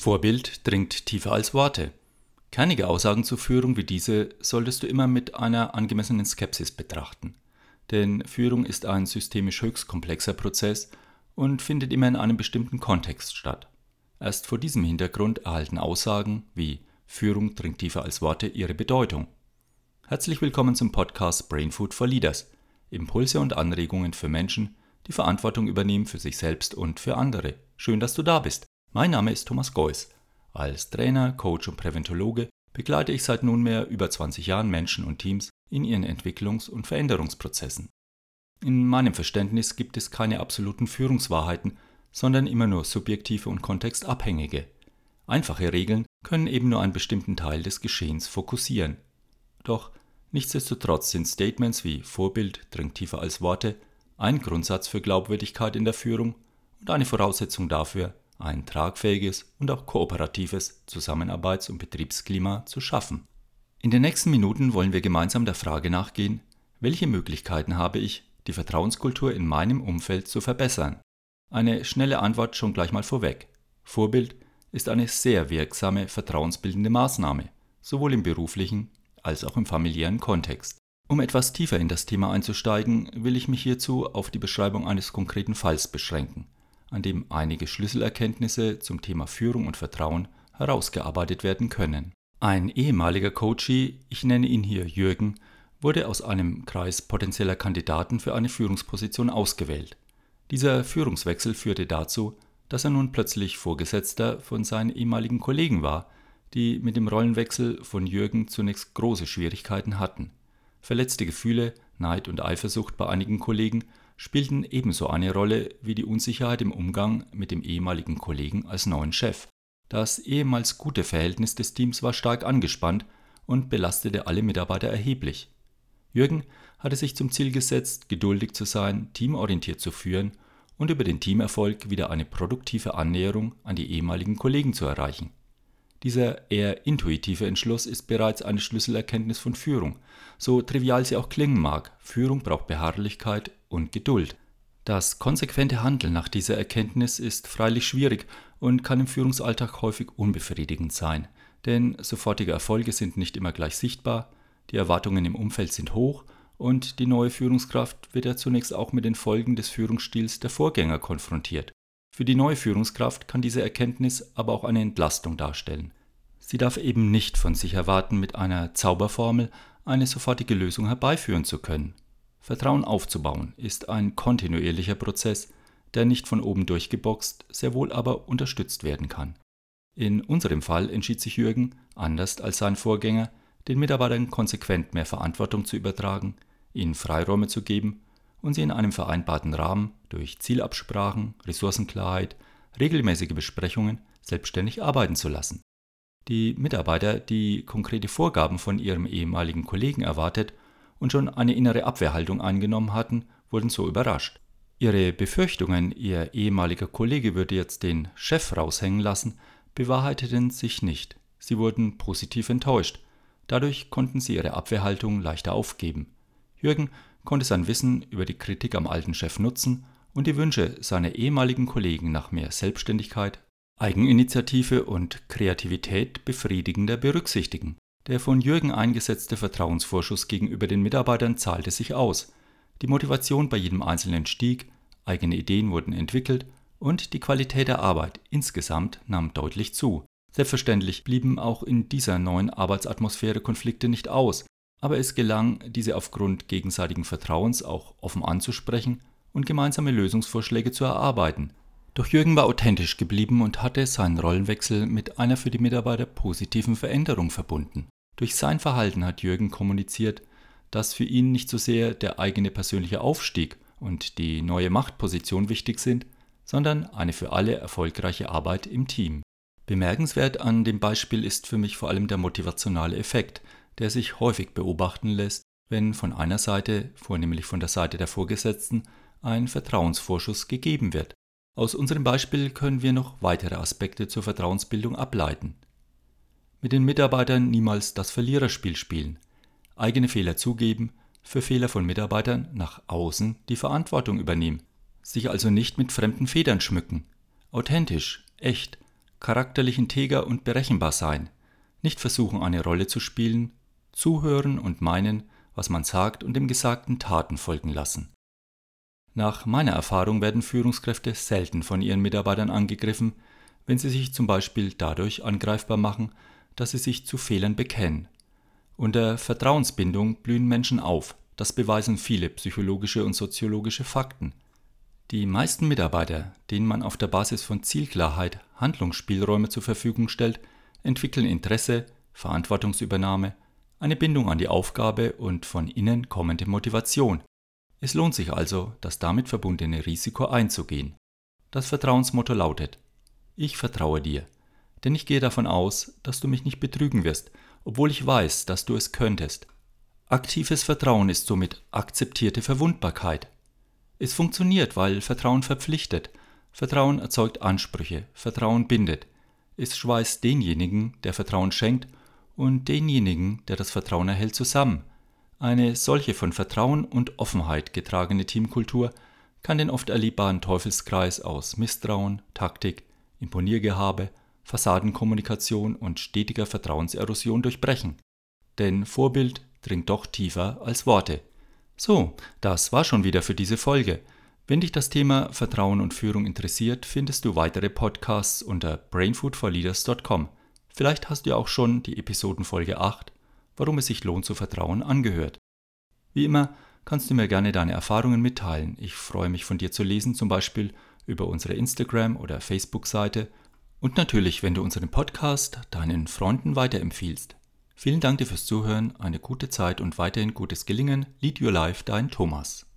Vorbild dringt tiefer als Worte. Kernige Aussagen zur Führung wie diese solltest du immer mit einer angemessenen Skepsis betrachten. Denn Führung ist ein systemisch höchst komplexer Prozess und findet immer in einem bestimmten Kontext statt. Erst vor diesem Hintergrund erhalten Aussagen wie Führung dringt tiefer als Worte ihre Bedeutung. Herzlich willkommen zum Podcast Brain Food for Leaders. Impulse und Anregungen für Menschen, die Verantwortung übernehmen für sich selbst und für andere. Schön, dass du da bist. Mein Name ist Thomas Geuss. Als Trainer, Coach und Präventologe begleite ich seit nunmehr über 20 Jahren Menschen und Teams in ihren Entwicklungs- und Veränderungsprozessen. In meinem Verständnis gibt es keine absoluten Führungswahrheiten, sondern immer nur subjektive und kontextabhängige. Einfache Regeln können eben nur einen bestimmten Teil des Geschehens fokussieren. Doch nichtsdestotrotz sind Statements wie Vorbild dringt tiefer als Worte ein Grundsatz für Glaubwürdigkeit in der Führung und eine Voraussetzung dafür, ein tragfähiges und auch kooperatives Zusammenarbeits- und Betriebsklima zu schaffen. In den nächsten Minuten wollen wir gemeinsam der Frage nachgehen, welche Möglichkeiten habe ich, die Vertrauenskultur in meinem Umfeld zu verbessern? Eine schnelle Antwort schon gleich mal vorweg. Vorbild ist eine sehr wirksame vertrauensbildende Maßnahme, sowohl im beruflichen als auch im familiären Kontext. Um etwas tiefer in das Thema einzusteigen, will ich mich hierzu auf die Beschreibung eines konkreten Falls beschränken an dem einige Schlüsselerkenntnisse zum Thema Führung und Vertrauen herausgearbeitet werden können. Ein ehemaliger Coachee, ich nenne ihn hier Jürgen, wurde aus einem Kreis potenzieller Kandidaten für eine Führungsposition ausgewählt. Dieser Führungswechsel führte dazu, dass er nun plötzlich Vorgesetzter von seinen ehemaligen Kollegen war, die mit dem Rollenwechsel von Jürgen zunächst große Schwierigkeiten hatten. Verletzte Gefühle, Neid und Eifersucht bei einigen Kollegen spielten ebenso eine Rolle wie die Unsicherheit im Umgang mit dem ehemaligen Kollegen als neuen Chef. Das ehemals gute Verhältnis des Teams war stark angespannt und belastete alle Mitarbeiter erheblich. Jürgen hatte sich zum Ziel gesetzt, geduldig zu sein, teamorientiert zu führen und über den Teamerfolg wieder eine produktive Annäherung an die ehemaligen Kollegen zu erreichen. Dieser eher intuitive Entschluss ist bereits eine Schlüsselerkenntnis von Führung. So trivial sie auch klingen mag, Führung braucht Beharrlichkeit und Geduld. Das konsequente Handeln nach dieser Erkenntnis ist freilich schwierig und kann im Führungsalltag häufig unbefriedigend sein, denn sofortige Erfolge sind nicht immer gleich sichtbar, die Erwartungen im Umfeld sind hoch und die neue Führungskraft wird ja zunächst auch mit den Folgen des Führungsstils der Vorgänger konfrontiert. Für die neue Führungskraft kann diese Erkenntnis aber auch eine Entlastung darstellen. Sie darf eben nicht von sich erwarten, mit einer Zauberformel eine sofortige Lösung herbeiführen zu können. Vertrauen aufzubauen ist ein kontinuierlicher Prozess, der nicht von oben durchgeboxt, sehr wohl aber unterstützt werden kann. In unserem Fall entschied sich Jürgen, anders als sein Vorgänger, den Mitarbeitern konsequent mehr Verantwortung zu übertragen, ihnen Freiräume zu geben und sie in einem vereinbarten Rahmen durch Zielabsprachen, Ressourcenklarheit, regelmäßige Besprechungen selbstständig arbeiten zu lassen. Die Mitarbeiter, die konkrete Vorgaben von ihrem ehemaligen Kollegen erwartet und schon eine innere Abwehrhaltung eingenommen hatten, wurden so überrascht. Ihre Befürchtungen, ihr ehemaliger Kollege würde jetzt den Chef raushängen lassen, bewahrheiteten sich nicht. Sie wurden positiv enttäuscht. Dadurch konnten sie ihre Abwehrhaltung leichter aufgeben. Jürgen konnte sein Wissen über die Kritik am alten Chef nutzen und die Wünsche seiner ehemaligen Kollegen nach mehr Selbstständigkeit, Eigeninitiative und Kreativität befriedigender berücksichtigen. Der von Jürgen eingesetzte Vertrauensvorschuss gegenüber den Mitarbeitern zahlte sich aus. Die Motivation bei jedem Einzelnen stieg, eigene Ideen wurden entwickelt und die Qualität der Arbeit insgesamt nahm deutlich zu. Selbstverständlich blieben auch in dieser neuen Arbeitsatmosphäre Konflikte nicht aus, aber es gelang, diese aufgrund gegenseitigen Vertrauens auch offen anzusprechen und gemeinsame Lösungsvorschläge zu erarbeiten. Doch Jürgen war authentisch geblieben und hatte seinen Rollenwechsel mit einer für die Mitarbeiter positiven Veränderung verbunden. Durch sein Verhalten hat Jürgen kommuniziert, dass für ihn nicht so sehr der eigene persönliche Aufstieg und die neue Machtposition wichtig sind, sondern eine für alle erfolgreiche Arbeit im Team. Bemerkenswert an dem Beispiel ist für mich vor allem der motivationale Effekt, der sich häufig beobachten lässt, wenn von einer Seite, vornehmlich von der Seite der Vorgesetzten, ein Vertrauensvorschuss gegeben wird. Aus unserem Beispiel können wir noch weitere Aspekte zur Vertrauensbildung ableiten. Mit den Mitarbeitern niemals das Verliererspiel spielen, eigene Fehler zugeben, für Fehler von Mitarbeitern nach außen die Verantwortung übernehmen, sich also nicht mit fremden Federn schmücken, authentisch, echt, charakterlich integer und berechenbar sein, nicht versuchen eine Rolle zu spielen, zuhören und meinen, was man sagt und dem Gesagten Taten folgen lassen. Nach meiner Erfahrung werden Führungskräfte selten von ihren Mitarbeitern angegriffen, wenn sie sich zum Beispiel dadurch angreifbar machen, dass sie sich zu Fehlern bekennen. Unter Vertrauensbindung blühen Menschen auf, das beweisen viele psychologische und soziologische Fakten. Die meisten Mitarbeiter, denen man auf der Basis von Zielklarheit Handlungsspielräume zur Verfügung stellt, entwickeln Interesse, Verantwortungsübernahme, eine Bindung an die Aufgabe und von innen kommende Motivation. Es lohnt sich also, das damit verbundene Risiko einzugehen. Das Vertrauensmotto lautet Ich vertraue dir, denn ich gehe davon aus, dass du mich nicht betrügen wirst, obwohl ich weiß, dass du es könntest. Aktives Vertrauen ist somit akzeptierte Verwundbarkeit. Es funktioniert, weil Vertrauen verpflichtet. Vertrauen erzeugt Ansprüche. Vertrauen bindet. Es schweißt denjenigen, der Vertrauen schenkt, und denjenigen, der das Vertrauen erhält, zusammen. Eine solche von Vertrauen und Offenheit getragene Teamkultur kann den oft erlebbaren Teufelskreis aus Misstrauen, Taktik, Imponiergehabe, Fassadenkommunikation und stetiger Vertrauenserosion durchbrechen. Denn Vorbild dringt doch tiefer als Worte. So, das war schon wieder für diese Folge. Wenn dich das Thema Vertrauen und Führung interessiert, findest du weitere Podcasts unter brainfoodforleaders.com. Vielleicht hast du ja auch schon die Episodenfolge 8, warum es sich lohnt zu vertrauen, angehört. Wie immer kannst du mir gerne deine Erfahrungen mitteilen. Ich freue mich von dir zu lesen, zum Beispiel über unsere Instagram- oder Facebook-Seite und natürlich, wenn du unseren Podcast deinen Freunden weiterempfiehlst. Vielen Dank dir fürs Zuhören, eine gute Zeit und weiterhin gutes Gelingen. Lead Your Life, dein Thomas.